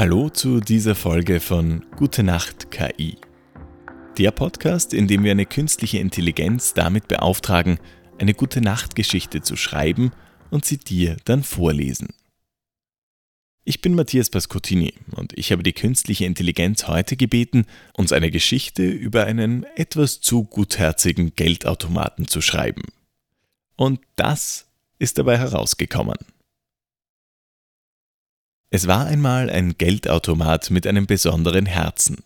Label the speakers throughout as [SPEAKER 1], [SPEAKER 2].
[SPEAKER 1] Hallo zu dieser Folge von Gute Nacht KI. Der Podcast, in dem wir eine künstliche Intelligenz damit beauftragen, eine gute Nachtgeschichte zu schreiben und sie dir dann vorlesen. Ich bin Matthias Pascottini und ich habe die künstliche Intelligenz heute gebeten, uns eine Geschichte über einen etwas zu gutherzigen Geldautomaten zu schreiben. Und das ist dabei herausgekommen. Es war einmal ein Geldautomat mit einem besonderen Herzen.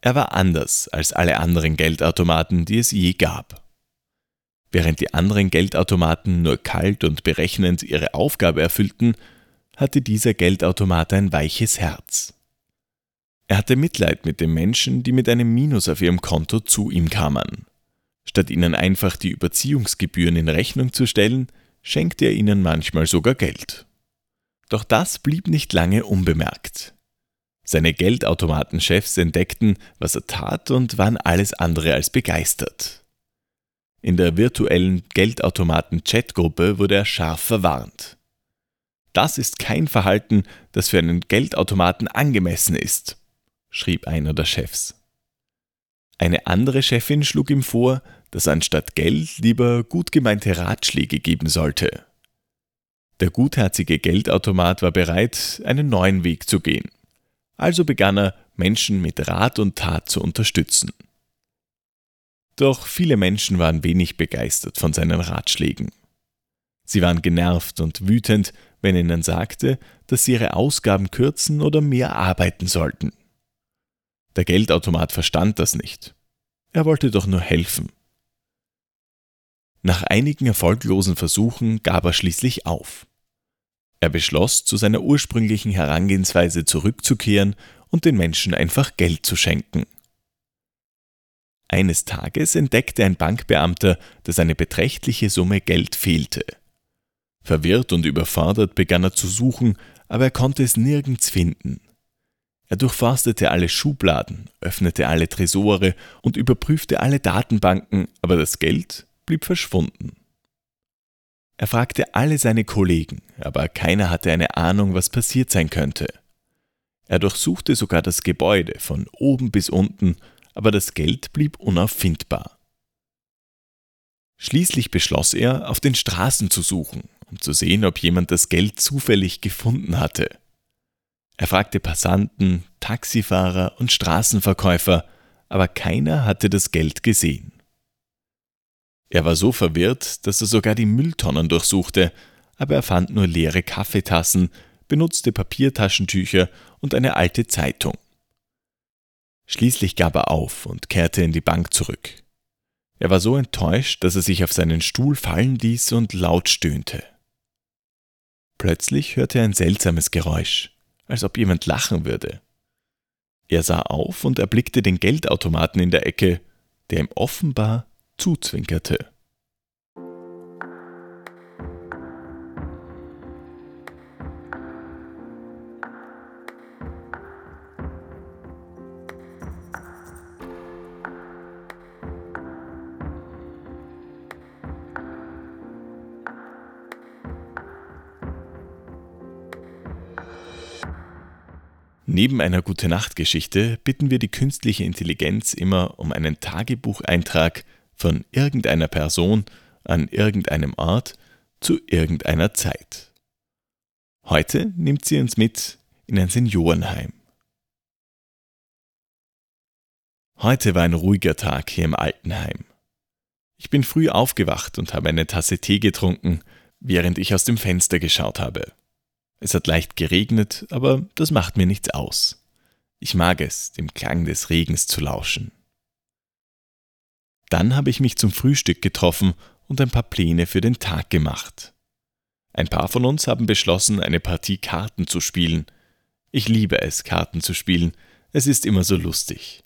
[SPEAKER 1] Er war anders als alle anderen Geldautomaten, die es je gab. Während die anderen Geldautomaten nur kalt und berechnend ihre Aufgabe erfüllten, hatte dieser Geldautomat ein weiches Herz. Er hatte Mitleid mit den Menschen, die mit einem Minus auf ihrem Konto zu ihm kamen. Statt ihnen einfach die Überziehungsgebühren in Rechnung zu stellen, schenkte er ihnen manchmal sogar Geld. Doch das blieb nicht lange unbemerkt. Seine Geldautomatenchefs entdeckten, was er tat und waren alles andere als begeistert. In der virtuellen Geldautomaten-Chatgruppe wurde er scharf verwarnt. Das ist kein Verhalten, das für einen Geldautomaten angemessen ist, schrieb einer der Chefs. Eine andere Chefin schlug ihm vor, dass anstatt Geld lieber gut gemeinte Ratschläge geben sollte. Der gutherzige Geldautomat war bereit, einen neuen Weg zu gehen. Also begann er, Menschen mit Rat und Tat zu unterstützen. Doch viele Menschen waren wenig begeistert von seinen Ratschlägen. Sie waren genervt und wütend, wenn er ihnen sagte, dass sie ihre Ausgaben kürzen oder mehr arbeiten sollten. Der Geldautomat verstand das nicht. Er wollte doch nur helfen. Nach einigen erfolglosen Versuchen gab er schließlich auf. Er beschloss, zu seiner ursprünglichen Herangehensweise zurückzukehren und den Menschen einfach Geld zu schenken. Eines Tages entdeckte ein Bankbeamter, dass eine beträchtliche Summe Geld fehlte. Verwirrt und überfordert begann er zu suchen, aber er konnte es nirgends finden. Er durchforstete alle Schubladen, öffnete alle Tresore und überprüfte alle Datenbanken, aber das Geld blieb verschwunden. Er fragte alle seine Kollegen, aber keiner hatte eine Ahnung, was passiert sein könnte. Er durchsuchte sogar das Gebäude von oben bis unten, aber das Geld blieb unauffindbar. Schließlich beschloss er, auf den Straßen zu suchen, um zu sehen, ob jemand das Geld zufällig gefunden hatte. Er fragte Passanten, Taxifahrer und Straßenverkäufer, aber keiner hatte das Geld gesehen. Er war so verwirrt, dass er sogar die Mülltonnen durchsuchte, aber er fand nur leere Kaffeetassen, benutzte Papiertaschentücher und eine alte Zeitung. Schließlich gab er auf und kehrte in die Bank zurück. Er war so enttäuscht, dass er sich auf seinen Stuhl fallen ließ und laut stöhnte. Plötzlich hörte er ein seltsames Geräusch, als ob jemand lachen würde. Er sah auf und erblickte den Geldautomaten in der Ecke, der ihm offenbar zuzwinkerte. Neben einer Gute-Nacht-Geschichte bitten wir die künstliche Intelligenz immer um einen Tagebucheintrag von irgendeiner Person an irgendeinem Ort zu irgendeiner Zeit. Heute nimmt sie uns mit in ein Seniorenheim. Heute war ein ruhiger Tag hier im Altenheim. Ich bin früh aufgewacht und habe eine Tasse Tee getrunken, während ich aus dem Fenster geschaut habe. Es hat leicht geregnet, aber das macht mir nichts aus. Ich mag es, dem Klang des Regens zu lauschen. Dann habe ich mich zum Frühstück getroffen und ein paar Pläne für den Tag gemacht. Ein paar von uns haben beschlossen, eine Partie Karten zu spielen. Ich liebe es, Karten zu spielen. Es ist immer so lustig.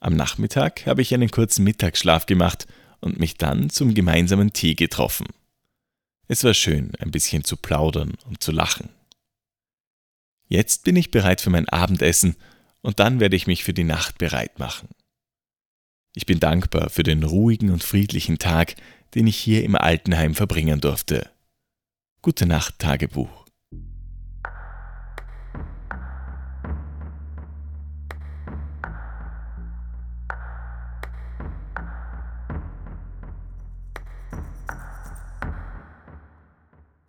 [SPEAKER 1] Am Nachmittag habe ich einen kurzen Mittagsschlaf gemacht und mich dann zum gemeinsamen Tee getroffen. Es war schön, ein bisschen zu plaudern und zu lachen. Jetzt bin ich bereit für mein Abendessen und dann werde ich mich für die Nacht bereit machen. Ich bin dankbar für den ruhigen und friedlichen Tag, den ich hier im Altenheim verbringen durfte. Gute Nacht, Tagebuch.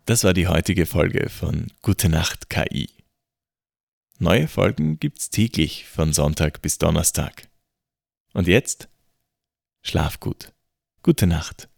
[SPEAKER 1] Das war die heutige Folge von Gute Nacht KI. Neue Folgen gibt's täglich von Sonntag bis Donnerstag. Und jetzt Schlaf gut. Gute Nacht.